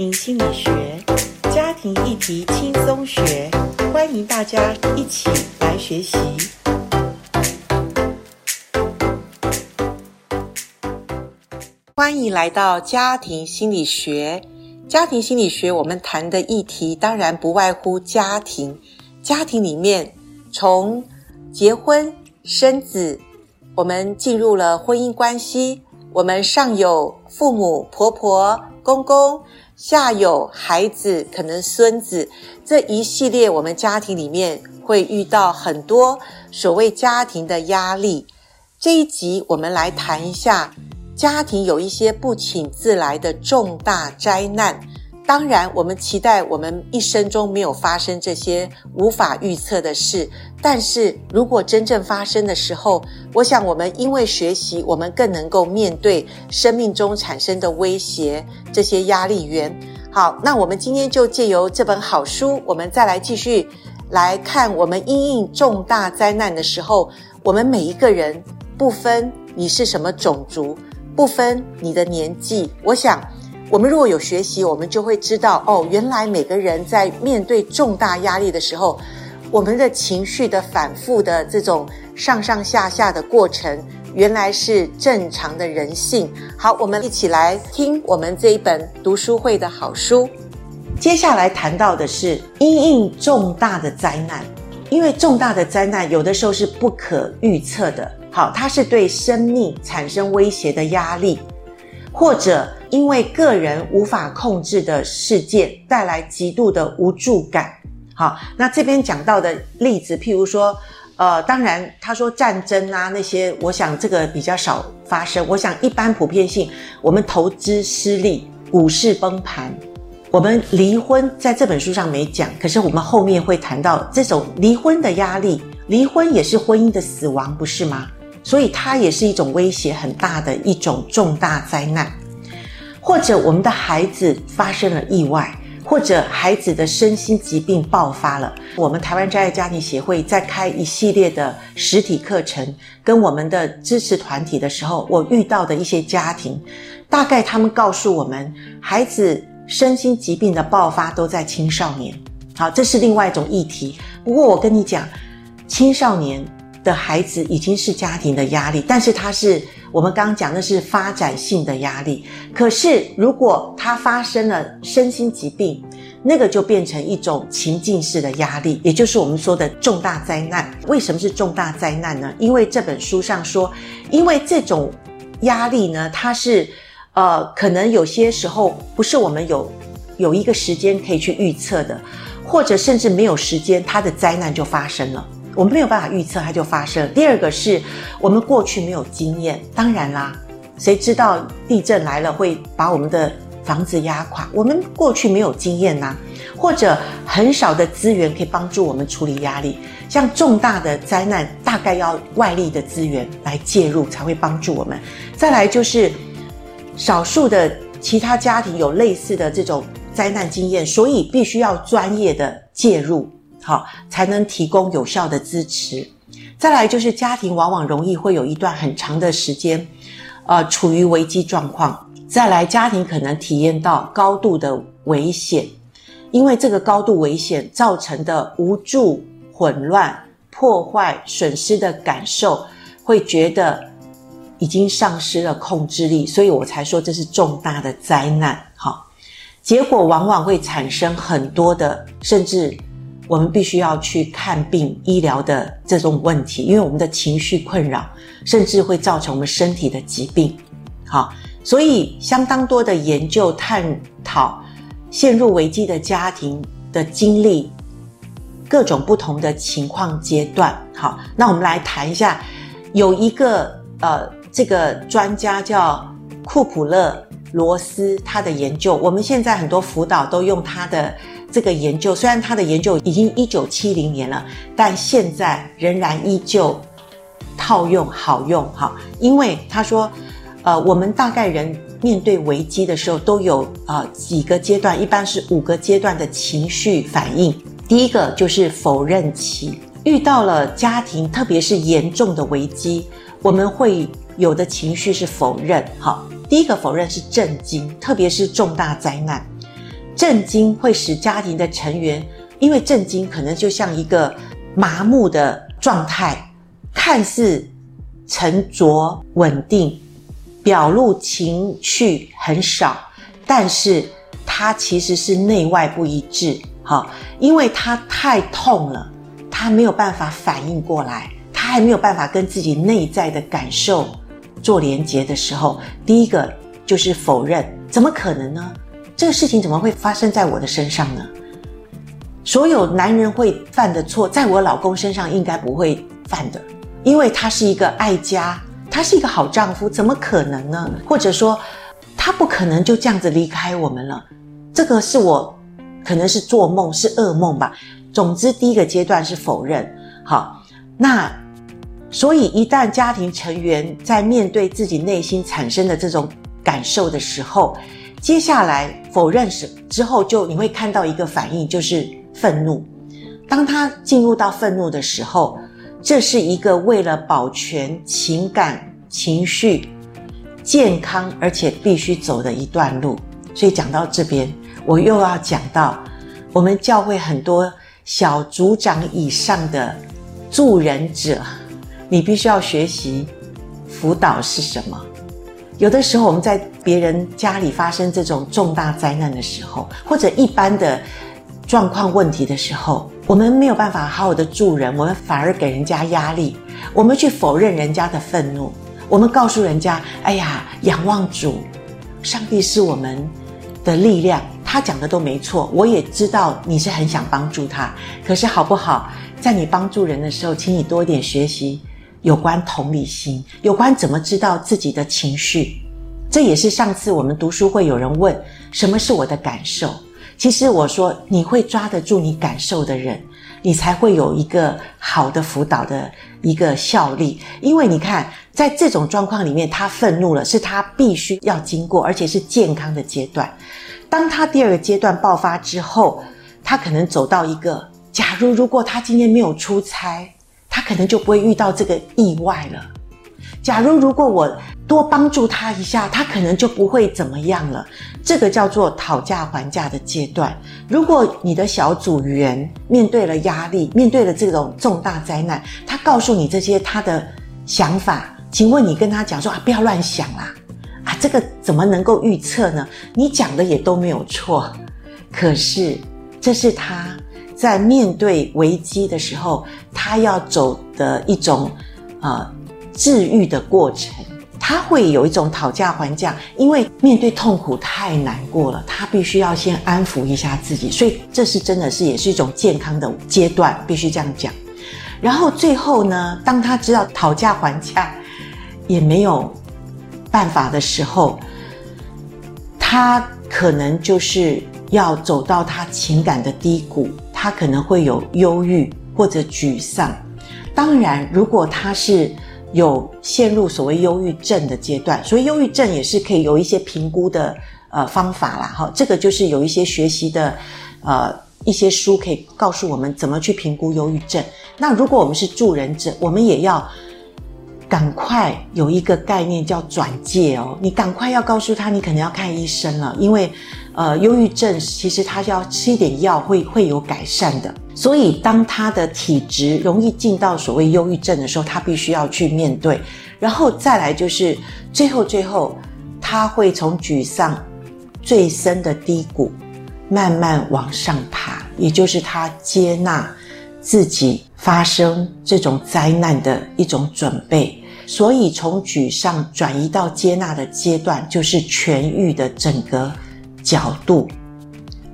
心理学，家庭议题轻松学，欢迎大家一起来学习。欢迎来到家庭心理学。家庭心理学，我们谈的议题当然不外乎家庭。家庭里面，从结婚、生子，我们进入了婚姻关系，我们上有父母、婆婆、公公，下有孩子，可能孙子，这一系列我们家庭里面会遇到很多所谓家庭的压力。这一集我们来谈一下。家庭有一些不请自来的重大灾难，当然，我们期待我们一生中没有发生这些无法预测的事。但是如果真正发生的时候，我想我们因为学习，我们更能够面对生命中产生的威胁，这些压力源。好，那我们今天就借由这本好书，我们再来继续来看，我们因应重大灾难的时候，我们每一个人不分你是什么种族。不分你的年纪，我想，我们如果有学习，我们就会知道，哦，原来每个人在面对重大压力的时候，我们的情绪的反复的这种上上下下的过程，原来是正常的人性。好，我们一起来听我们这一本读书会的好书。接下来谈到的是因应重大的灾难，因为重大的灾难有的时候是不可预测的。好，它是对生命产生威胁的压力，或者因为个人无法控制的事件带来极度的无助感。好，那这边讲到的例子，譬如说，呃，当然他说战争啊那些，我想这个比较少发生。我想一般普遍性，我们投资失利、股市崩盘，我们离婚，在这本书上没讲，可是我们后面会谈到这种离婚的压力，离婚也是婚姻的死亡，不是吗？所以它也是一种威胁很大的一种重大灾难，或者我们的孩子发生了意外，或者孩子的身心疾病爆发了。我们台湾真爱家庭协会在开一系列的实体课程，跟我们的支持团体的时候，我遇到的一些家庭，大概他们告诉我们，孩子身心疾病的爆发都在青少年。好，这是另外一种议题。不过我跟你讲，青少年。的孩子已经是家庭的压力，但是他是我们刚刚讲的是发展性的压力。可是如果他发生了身心疾病，那个就变成一种情境式的压力，也就是我们说的重大灾难。为什么是重大灾难呢？因为这本书上说，因为这种压力呢，它是呃，可能有些时候不是我们有有一个时间可以去预测的，或者甚至没有时间，它的灾难就发生了。我们没有办法预测它就发生。第二个是我们过去没有经验，当然啦，谁知道地震来了会把我们的房子压垮？我们过去没有经验呐，或者很少的资源可以帮助我们处理压力。像重大的灾难，大概要外力的资源来介入才会帮助我们。再来就是少数的其他家庭有类似的这种灾难经验，所以必须要专业的介入。好，才能提供有效的支持。再来就是家庭往往容易会有一段很长的时间，呃，处于危机状况。再来，家庭可能体验到高度的危险，因为这个高度危险造成的无助、混乱、破坏、损失的感受，会觉得已经丧失了控制力，所以我才说这是重大的灾难。好，结果往往会产生很多的，甚至。我们必须要去看病、医疗的这种问题，因为我们的情绪困扰，甚至会造成我们身体的疾病。好，所以相当多的研究探讨陷入危机的家庭的经历，各种不同的情况阶段。好，那我们来谈一下，有一个呃，这个专家叫库普勒罗斯，他的研究，我们现在很多辅导都用他的。这个研究虽然他的研究已经一九七零年了，但现在仍然依旧套用好用哈。因为他说，呃，我们大概人面对危机的时候都有呃几个阶段，一般是五个阶段的情绪反应。第一个就是否认期，遇到了家庭特别是严重的危机，我们会有的情绪是否认。哈，第一个否认是震惊，特别是重大灾难。震惊会使家庭的成员，因为震惊可能就像一个麻木的状态，看似沉着稳定，表露情绪很少，但是他其实是内外不一致。好，因为他太痛了，他没有办法反应过来，他还没有办法跟自己内在的感受做连结的时候，第一个就是否认，怎么可能呢？这个事情怎么会发生在我的身上呢？所有男人会犯的错，在我老公身上应该不会犯的，因为他是一个爱家，他是一个好丈夫，怎么可能呢？或者说，他不可能就这样子离开我们了，这个是我。可能是做梦，是噩梦吧。总之，第一个阶段是否认。好，那所以一旦家庭成员在面对自己内心产生的这种感受的时候，接下来否认时之后，就你会看到一个反应，就是愤怒。当他进入到愤怒的时候，这是一个为了保全情感情绪健康，而且必须走的一段路。所以讲到这边。我又要讲到，我们教会很多小组长以上的助人者，你必须要学习辅导是什么。有的时候我们在别人家里发生这种重大灾难的时候，或者一般的状况问题的时候，我们没有办法好好的助人，我们反而给人家压力，我们去否认人家的愤怒，我们告诉人家：“哎呀，仰望主，上帝是我们的力量。”他讲的都没错，我也知道你是很想帮助他，可是好不好？在你帮助人的时候，请你多一点学习有关同理心，有关怎么知道自己的情绪。这也是上次我们读书会有人问什么是我的感受。其实我说，你会抓得住你感受的人，你才会有一个好的辅导的一个效力。因为你看，在这种状况里面，他愤怒了，是他必须要经过，而且是健康的阶段。当他第二个阶段爆发之后，他可能走到一个，假如如果他今天没有出差，他可能就不会遇到这个意外了。假如如果我多帮助他一下，他可能就不会怎么样了。这个叫做讨价还价的阶段。如果你的小组员面对了压力，面对了这种重大灾难，他告诉你这些他的想法，请问你跟他讲说啊，不要乱想啦。啊，这个怎么能够预测呢？你讲的也都没有错，可是这是他在面对危机的时候，他要走的一种呃治愈的过程。他会有一种讨价还价，因为面对痛苦太难过了，他必须要先安抚一下自己。所以这是真的是也是一种健康的阶段，必须这样讲。然后最后呢，当他知道讨价还价也没有。办法的时候，他可能就是要走到他情感的低谷，他可能会有忧郁或者沮丧。当然，如果他是有陷入所谓忧郁症的阶段，所以忧郁症也是可以有一些评估的呃方法啦。哈，这个就是有一些学习的呃一些书可以告诉我们怎么去评估忧郁症。那如果我们是助人者，我们也要。赶快有一个概念叫转介哦，你赶快要告诉他，你可能要看医生了，因为，呃，忧郁症其实他要吃一点药会会有改善的。所以当他的体质容易进到所谓忧郁症的时候，他必须要去面对。然后再来就是最后最后，他会从沮丧最深的低谷慢慢往上爬，也就是他接纳自己发生这种灾难的一种准备。所以，从沮丧转移到接纳的阶段，就是痊愈的整个角度，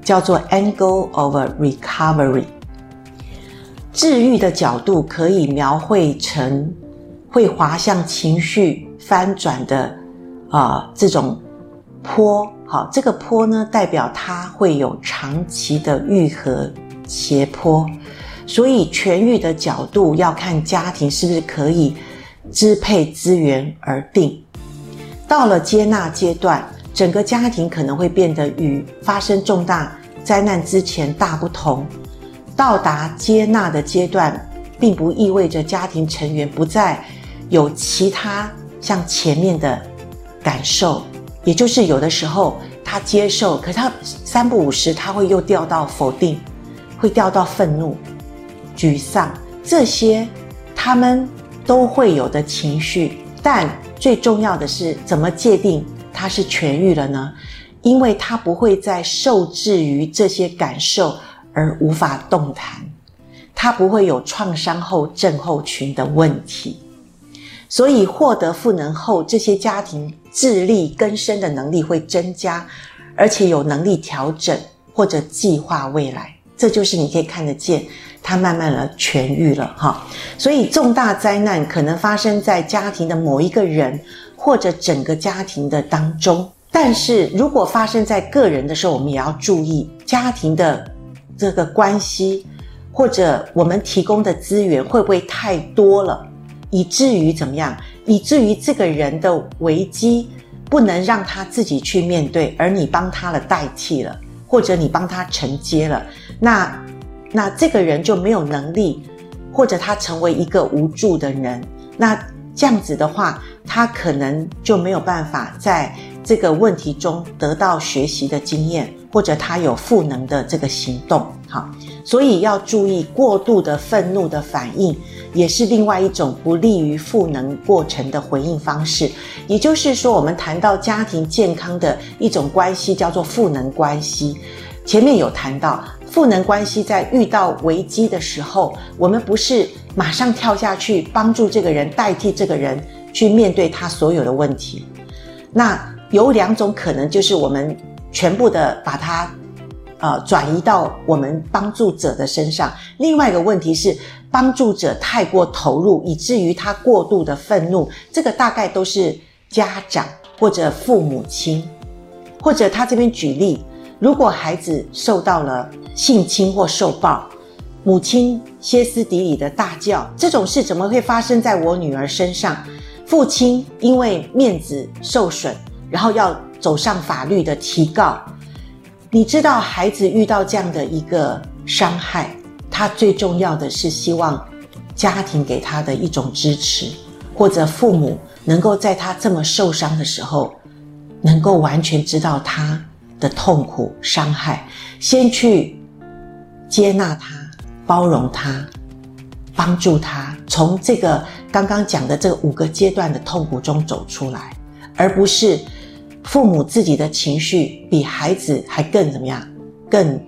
叫做 angle of recovery。治愈的角度可以描绘成会滑向情绪翻转的啊、这种坡。好，这个坡呢，代表它会有长期的愈合斜坡。所以，痊愈的角度要看家庭是不是可以。支配资源而定，到了接纳阶段，整个家庭可能会变得与发生重大灾难之前大不同。到达接纳的阶段，并不意味着家庭成员不再有其他像前面的感受，也就是有的时候他接受，可他三不五时他会又掉到否定，会掉到愤怒、沮丧，这些他们都会有的情绪。但最重要的是，怎么界定他是痊愈了呢？因为他不会再受制于这些感受而无法动弹，他不会有创伤后症候群的问题。所以获得赋能后，这些家庭自力更生的能力会增加，而且有能力调整或者计划未来。这就是你可以看得见，他慢慢的痊愈了哈。所以重大灾难可能发生在家庭的某一个人，或者整个家庭的当中。但是如果发生在个人的时候，我们也要注意家庭的这个关系，或者我们提供的资源会不会太多了。以至于怎么样？以至于这个人的危机不能让他自己去面对，而你帮他了代替了，或者你帮他承接了，那那这个人就没有能力，或者他成为一个无助的人。那这样子的话，他可能就没有办法在这个问题中得到学习的经验，或者他有赋能的这个行动。好，所以要注意过度的愤怒的反应。也是另外一种不利于赋能过程的回应方式。也就是说，我们谈到家庭健康的一种关系，叫做赋能关系。前面有谈到，赋能关系在遇到危机的时候，我们不是马上跳下去帮助这个人，代替这个人去面对他所有的问题。那有两种可能，就是我们全部的把它。呃，转移到我们帮助者的身上。另外一个问题是，帮助者太过投入，以至于他过度的愤怒。这个大概都是家长或者父母亲，或者他这边举例，如果孩子受到了性侵或受暴，母亲歇斯底里的大叫：“这种事怎么会发生在我女儿身上？”父亲因为面子受损，然后要走上法律的提告。你知道，孩子遇到这样的一个伤害，他最重要的是希望家庭给他的一种支持，或者父母能够在他这么受伤的时候，能够完全知道他的痛苦、伤害，先去接纳他、包容他、帮助他，从这个刚刚讲的这五个阶段的痛苦中走出来，而不是。父母自己的情绪比孩子还更怎么样？更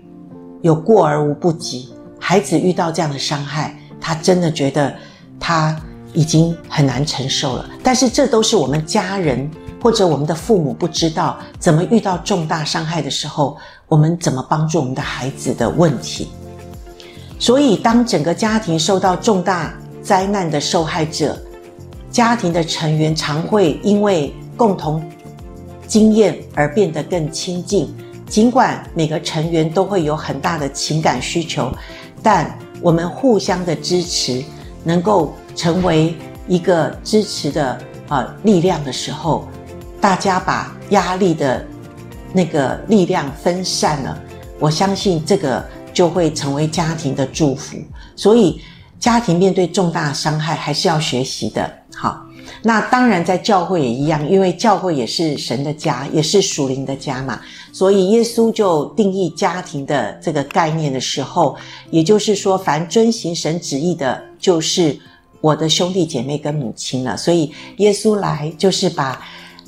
有过而无不及。孩子遇到这样的伤害，他真的觉得他已经很难承受了。但是这都是我们家人或者我们的父母不知道怎么遇到重大伤害的时候，我们怎么帮助我们的孩子的问题。所以，当整个家庭受到重大灾难的受害者，家庭的成员常会因为共同。经验而变得更亲近，尽管每个成员都会有很大的情感需求，但我们互相的支持，能够成为一个支持的呃力量的时候，大家把压力的那个力量分散了，我相信这个就会成为家庭的祝福。所以，家庭面对重大伤害还是要学习的，好。那当然，在教会也一样，因为教会也是神的家，也是属灵的家嘛。所以耶稣就定义家庭的这个概念的时候，也就是说，凡遵行神旨意的，就是我的兄弟姐妹跟母亲了。所以耶稣来就是把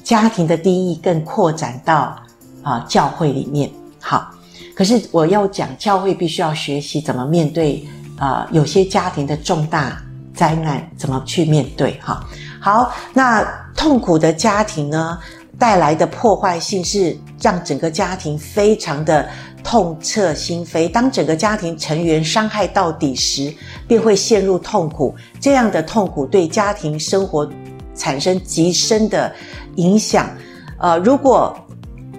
家庭的定义更扩展到啊教会里面。好，可是我要讲，教会必须要学习怎么面对啊有些家庭的重大灾难，怎么去面对哈。好，那痛苦的家庭呢，带来的破坏性是让整个家庭非常的痛彻心扉。当整个家庭成员伤害到底时，便会陷入痛苦。这样的痛苦对家庭生活产生极深的影响。呃，如果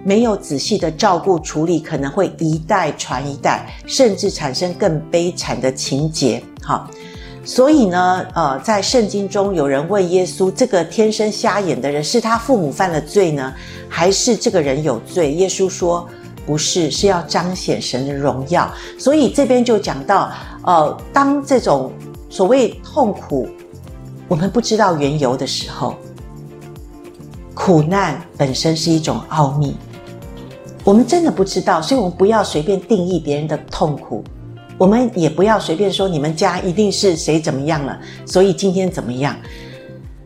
没有仔细的照顾处理，可能会一代传一代，甚至产生更悲惨的情节。哈。所以呢，呃，在圣经中有人问耶稣：“这个天生瞎眼的人是他父母犯了罪呢，还是这个人有罪？”耶稣说：“不是，是要彰显神的荣耀。”所以这边就讲到，呃，当这种所谓痛苦，我们不知道缘由的时候，苦难本身是一种奥秘。我们真的不知道，所以我们不要随便定义别人的痛苦，我们也不要随便说你们家一定是谁怎么样了，所以今天怎么样？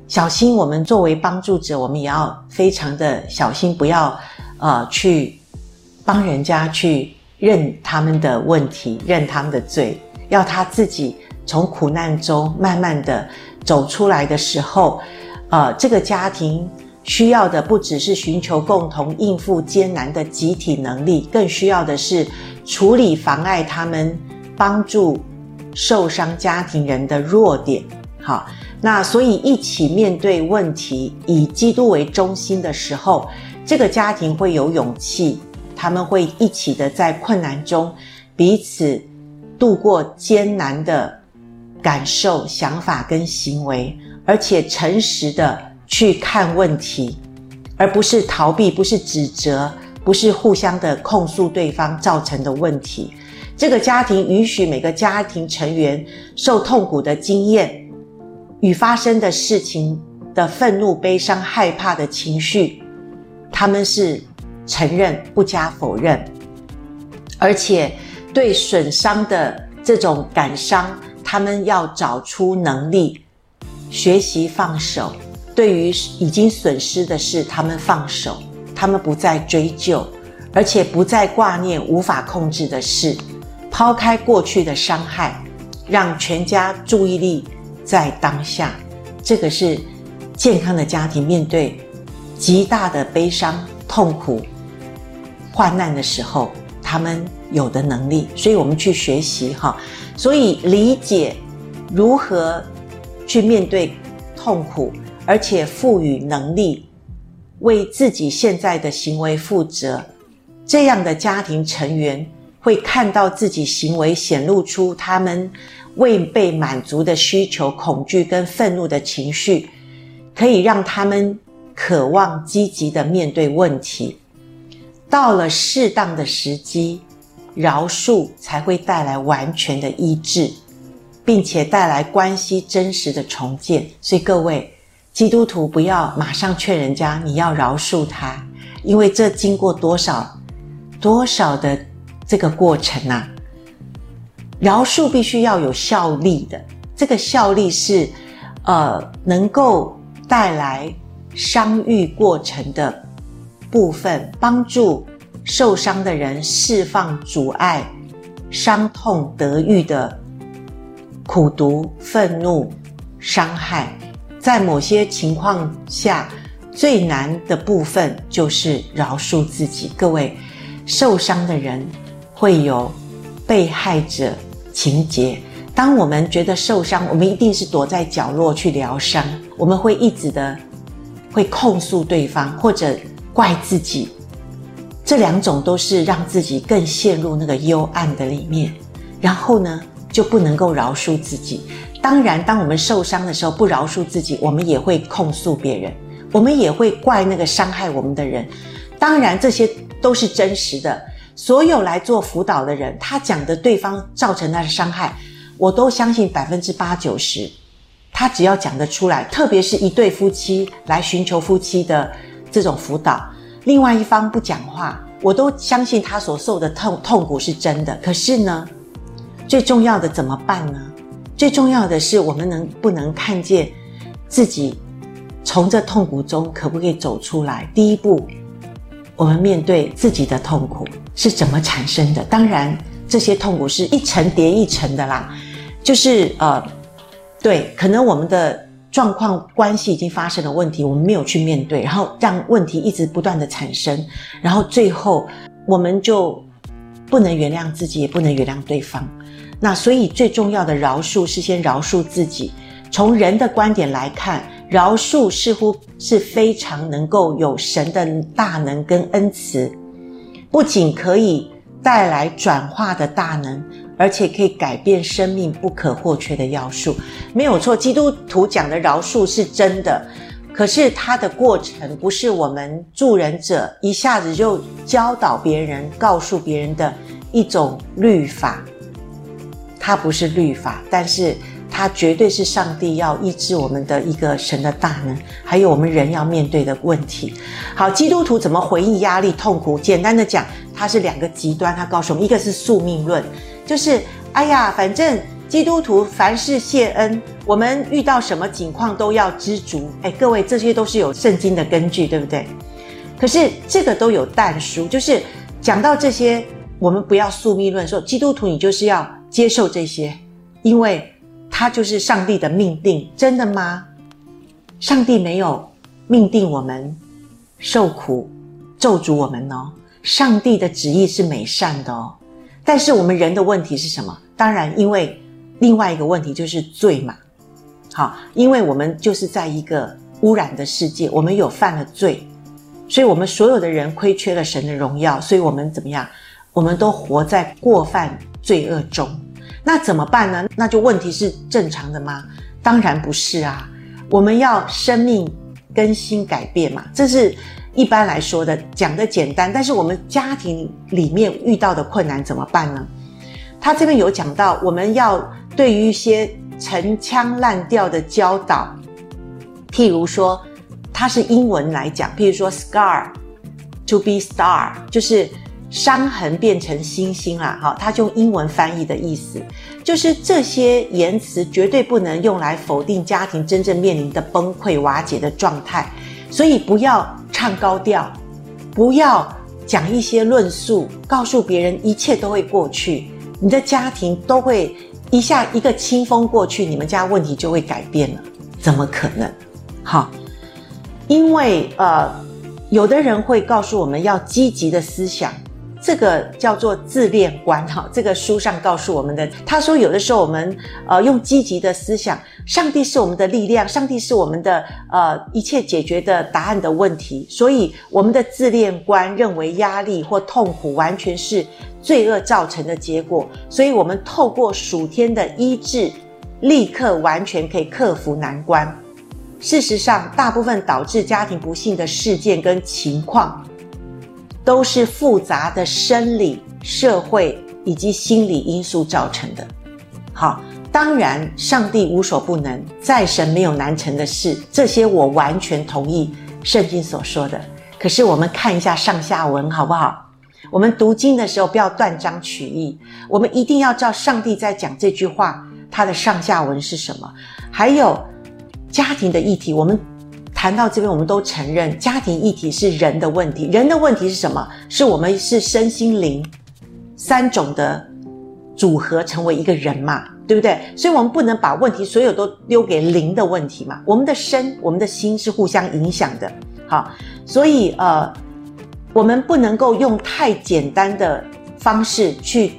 小心，我们作为帮助者，我们也要非常的小心，不要呃去帮人家去认他们的问题，认他们的罪，要他自己从苦难中慢慢的走出来的时候，呃，这个家庭。需要的不只是寻求共同应付艰难的集体能力，更需要的是处理妨碍他们帮助受伤家庭人的弱点。好，那所以一起面对问题，以基督为中心的时候，这个家庭会有勇气，他们会一起的在困难中彼此度过艰难的感受、想法跟行为，而且诚实的。去看问题，而不是逃避，不是指责，不是互相的控诉对方造成的问题。这个家庭允许每个家庭成员受痛苦的经验与发生的事情的愤怒、悲伤、害怕的情绪，他们是承认、不加否认，而且对损伤的这种感伤，他们要找出能力，学习放手。对于已经损失的事，他们放手，他们不再追究，而且不再挂念无法控制的事，抛开过去的伤害，让全家注意力在当下。这个是健康的家庭面对极大的悲伤、痛苦、患难的时候，他们有的能力。所以我们去学习哈，所以理解如何去面对痛苦。而且赋予能力，为自己现在的行为负责，这样的家庭成员会看到自己行为显露出他们未被满足的需求、恐惧跟愤怒的情绪，可以让他们渴望积极的面对问题。到了适当的时机，饶恕才会带来完全的医治，并且带来关系真实的重建。所以各位。基督徒不要马上劝人家，你要饶恕他，因为这经过多少多少的这个过程啊，饶恕必须要有效力的，这个效力是呃能够带来伤愈过程的部分，帮助受伤的人释放阻碍伤痛得愈的苦毒、愤怒、伤害。在某些情况下，最难的部分就是饶恕自己。各位，受伤的人会有被害者情节。当我们觉得受伤，我们一定是躲在角落去疗伤。我们会一直的会控诉对方，或者怪自己。这两种都是让自己更陷入那个幽暗的里面。然后呢，就不能够饶恕自己。当然，当我们受伤的时候，不饶恕自己，我们也会控诉别人，我们也会怪那个伤害我们的人。当然，这些都是真实的。所有来做辅导的人，他讲的对方造成他的伤害，我都相信百分之八九十，他只要讲得出来。特别是一对夫妻来寻求夫妻的这种辅导，另外一方不讲话，我都相信他所受的痛痛苦是真的。可是呢，最重要的怎么办呢？最重要的是，我们能不能看见自己从这痛苦中可不可以走出来？第一步，我们面对自己的痛苦是怎么产生的？当然，这些痛苦是一层叠一层的啦。就是呃，对，可能我们的状况关系已经发生了问题，我们没有去面对，然后让问题一直不断的产生，然后最后我们就不能原谅自己，也不能原谅对方。那所以最重要的饶恕是先饶恕自己。从人的观点来看，饶恕似乎是非常能够有神的大能跟恩慈，不仅可以带来转化的大能，而且可以改变生命不可或缺的要素。没有错，基督徒讲的饶恕是真的，可是它的过程不是我们助人者一下子就教导别人、告诉别人的一种律法。它不是律法，但是它绝对是上帝要医治我们的一个神的大能，还有我们人要面对的问题。好，基督徒怎么回应压力、痛苦？简单的讲，它是两个极端。他告诉我们，一个是宿命论，就是哎呀，反正基督徒凡事谢恩，我们遇到什么境况都要知足。哎，各位，这些都是有圣经的根据，对不对？可是这个都有但书，就是讲到这些，我们不要宿命论，说基督徒你就是要接受这些，因为。它就是上帝的命定，真的吗？上帝没有命定我们受苦、咒诅我们哦。上帝的旨意是美善的哦。但是我们人的问题是什么？当然，因为另外一个问题就是罪嘛。好，因为我们就是在一个污染的世界，我们有犯了罪，所以我们所有的人亏缺了神的荣耀，所以我们怎么样？我们都活在过犯罪恶中。那怎么办呢？那就问题是正常的吗？当然不是啊！我们要生命更新改变嘛，这是一般来说的，讲的简单。但是我们家庭里面遇到的困难怎么办呢？他这边有讲到，我们要对于一些陈腔滥调的教导，譬如说，它是英文来讲，譬如说 “scar to be star”，就是。伤痕变成星星啦，好，他用英文翻译的意思，就是这些言辞绝对不能用来否定家庭真正面临的崩溃瓦解的状态，所以不要唱高调，不要讲一些论述，告诉别人一切都会过去，你的家庭都会一下一个清风过去，你们家问题就会改变了，怎么可能？好，因为呃，有的人会告诉我们要积极的思想。这个叫做自恋观哈，这个书上告诉我们的，他说有的时候我们呃用积极的思想，上帝是我们的力量，上帝是我们的呃一切解决的答案的问题，所以我们的自恋观认为压力或痛苦完全是罪恶造成的结果，所以我们透过属天的医治，立刻完全可以克服难关。事实上，大部分导致家庭不幸的事件跟情况。都是复杂的生理、社会以及心理因素造成的。好，当然，上帝无所不能，在神没有难成的事，这些我完全同意圣经所说的。可是，我们看一下上下文好不好？我们读经的时候不要断章取义，我们一定要知道上帝在讲这句话，它的上下文是什么。还有家庭的议题，我们。谈到这边，我们都承认家庭议题是人的问题。人的问题是什么？是我们是身心灵三种的组合成为一个人嘛，对不对？所以我们不能把问题所有都丢给灵的问题嘛。我们的身、我们的心是互相影响的。好，所以呃，我们不能够用太简单的方式去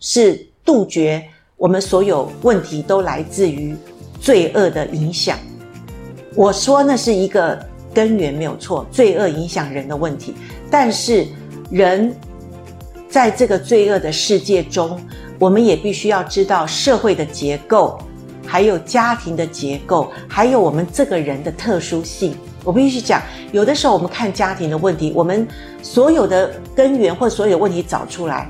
是杜绝我们所有问题都来自于罪恶的影响。我说那是一个根源没有错，罪恶影响人的问题。但是人在这个罪恶的世界中，我们也必须要知道社会的结构，还有家庭的结构，还有我们这个人的特殊性。我必须讲，有的时候我们看家庭的问题，我们所有的根源或所有问题找出来，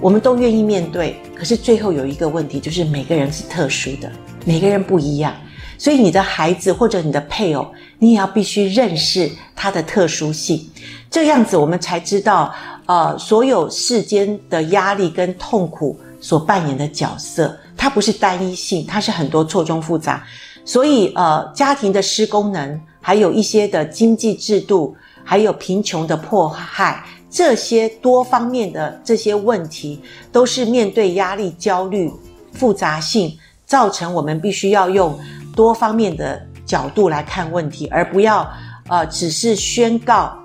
我们都愿意面对。可是最后有一个问题，就是每个人是特殊的，每个人不一样。所以你的孩子或者你的配偶，你也要必须认识他的特殊性，这样子我们才知道，呃，所有世间的压力跟痛苦所扮演的角色，它不是单一性，它是很多错综复杂。所以，呃，家庭的失功能，还有一些的经济制度，还有贫穷的迫害，这些多方面的这些问题，都是面对压力、焦虑、复杂性，造成我们必须要用。多方面的角度来看问题，而不要呃只是宣告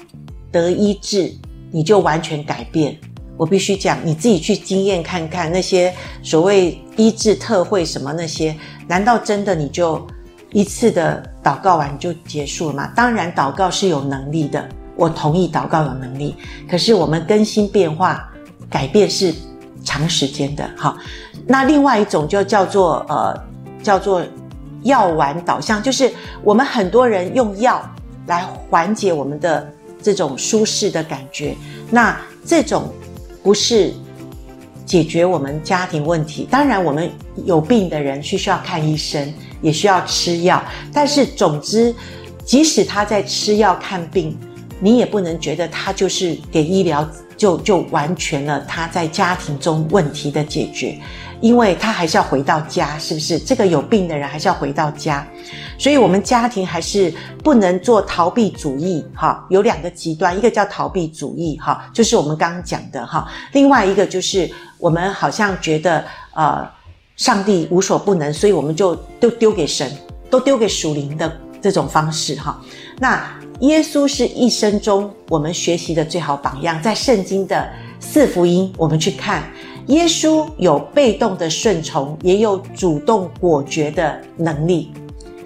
得医治，你就完全改变。我必须讲，你自己去经验看看那些所谓医治特会什么那些，难道真的你就一次的祷告完就结束了吗？当然，祷告是有能力的，我同意祷告有能力。可是我们更新变化、改变是长时间的。好，那另外一种就叫做呃叫做。药丸导向，就是我们很多人用药来缓解我们的这种舒适的感觉，那这种不是解决我们家庭问题。当然，我们有病的人是需要看医生，也需要吃药。但是，总之，即使他在吃药看病，你也不能觉得他就是给医疗就就完全了他在家庭中问题的解决。因为他还是要回到家，是不是？这个有病的人还是要回到家，所以我们家庭还是不能做逃避主义，哈。有两个极端，一个叫逃避主义，哈，就是我们刚刚讲的，哈。另外一个就是我们好像觉得，呃，上帝无所不能，所以我们就都丢给神，都丢给属灵的这种方式，哈。那耶稣是一生中我们学习的最好榜样，在圣经的四福音，我们去看。耶稣有被动的顺从，也有主动果决的能力，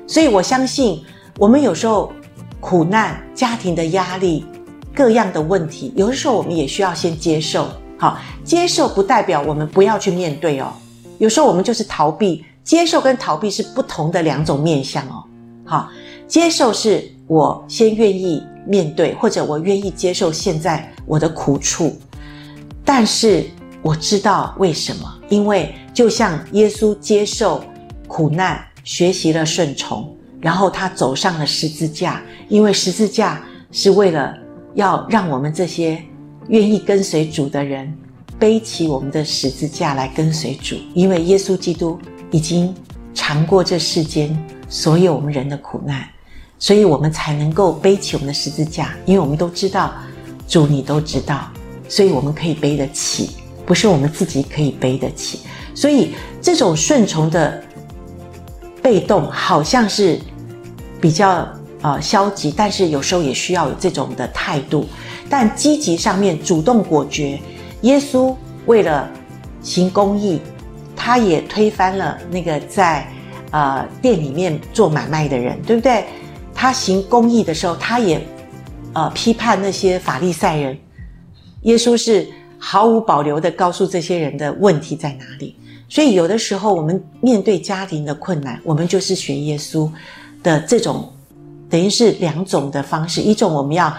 所以我相信，我们有时候苦难、家庭的压力、各样的问题，有的时候我们也需要先接受。好，接受不代表我们不要去面对哦。有时候我们就是逃避，接受跟逃避是不同的两种面向哦。好，接受是我先愿意面对，或者我愿意接受现在我的苦处，但是。我知道为什么，因为就像耶稣接受苦难，学习了顺从，然后他走上了十字架，因为十字架是为了要让我们这些愿意跟随主的人背起我们的十字架来跟随主，因为耶稣基督已经尝过这世间所有我们人的苦难，所以我们才能够背起我们的十字架，因为我们都知道主你都知道，所以我们可以背得起。不是我们自己可以背得起，所以这种顺从的被动好像是比较呃消极，但是有时候也需要有这种的态度。但积极上面主动果决，耶稣为了行公义，他也推翻了那个在呃店里面做买卖的人，对不对？他行公义的时候，他也呃批判那些法利赛人。耶稣是。毫无保留地告诉这些人的问题在哪里，所以有的时候我们面对家庭的困难，我们就是学耶稣的这种，等于是两种的方式。一种我们要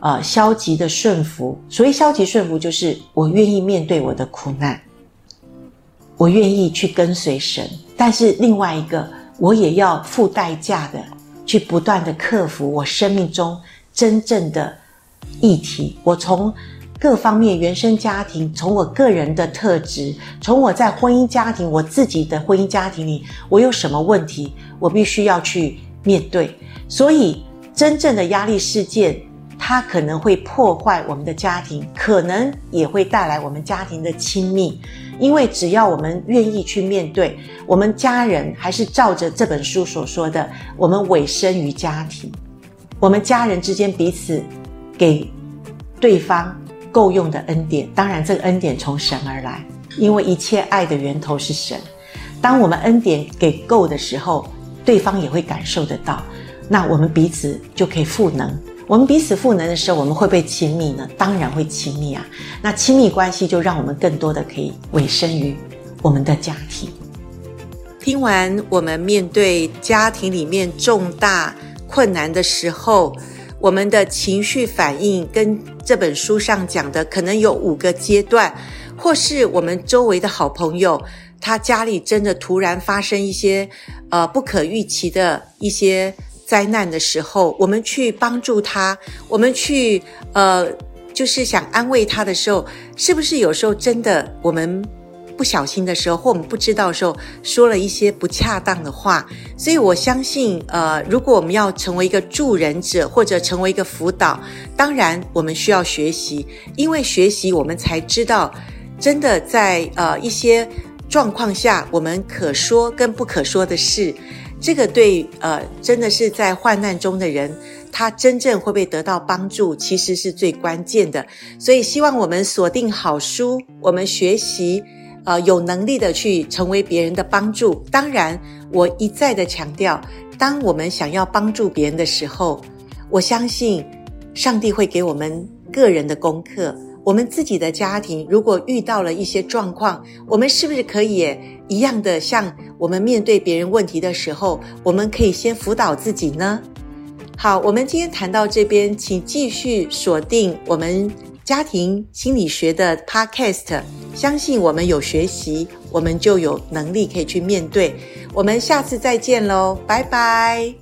呃消极的顺服，所谓消极顺服，就是我愿意面对我的苦难，我愿意去跟随神；但是另外一个，我也要付代价的去不断地克服我生命中真正的议题。我从各方面原生家庭，从我个人的特质，从我在婚姻家庭，我自己的婚姻家庭里，我有什么问题，我必须要去面对。所以，真正的压力事件，它可能会破坏我们的家庭，可能也会带来我们家庭的亲密。因为只要我们愿意去面对，我们家人还是照着这本书所说的，我们委身于家庭，我们家人之间彼此给对方。够用的恩典，当然这个恩典从神而来，因为一切爱的源头是神。当我们恩典给够的时候，对方也会感受得到，那我们彼此就可以赋能。我们彼此赋能的时候，我们会不会亲密呢？当然会亲密啊。那亲密关系就让我们更多的可以委身于我们的家庭。听完我们面对家庭里面重大困难的时候，我们的情绪反应跟这本书上讲的可能有五个阶段，或是我们周围的好朋友，他家里真的突然发生一些呃不可预期的一些灾难的时候，我们去帮助他，我们去呃就是想安慰他的时候，是不是有时候真的我们？不小心的时候，或我们不知道的时候，说了一些不恰当的话，所以我相信，呃，如果我们要成为一个助人者，或者成为一个辅导，当然我们需要学习，因为学习我们才知道，真的在呃一些状况下，我们可说跟不可说的事，这个对呃真的是在患难中的人，他真正会不会得到帮助，其实是最关键的。所以希望我们锁定好书，我们学习。呃，有能力的去成为别人的帮助。当然，我一再的强调，当我们想要帮助别人的时候，我相信上帝会给我们个人的功课。我们自己的家庭如果遇到了一些状况，我们是不是可以一样的像我们面对别人问题的时候，我们可以先辅导自己呢？好，我们今天谈到这边，请继续锁定我们。家庭心理学的 Podcast。相信我们有学习，我们就有能力可以去面对。我们下次再见喽，拜拜。